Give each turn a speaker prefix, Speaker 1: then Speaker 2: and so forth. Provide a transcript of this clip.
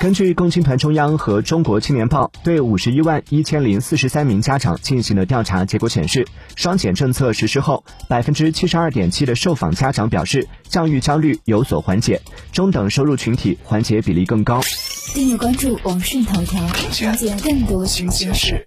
Speaker 1: 根据共青团中央和中国青年报对五十一万一千零四十三名家长进行的调查结果显示双减政策实施后百分之七十二点七的受访家长表示教育焦虑有所缓解中等收入群体缓解比例更高。
Speaker 2: 订阅关注网讯头条了解更多新鲜事。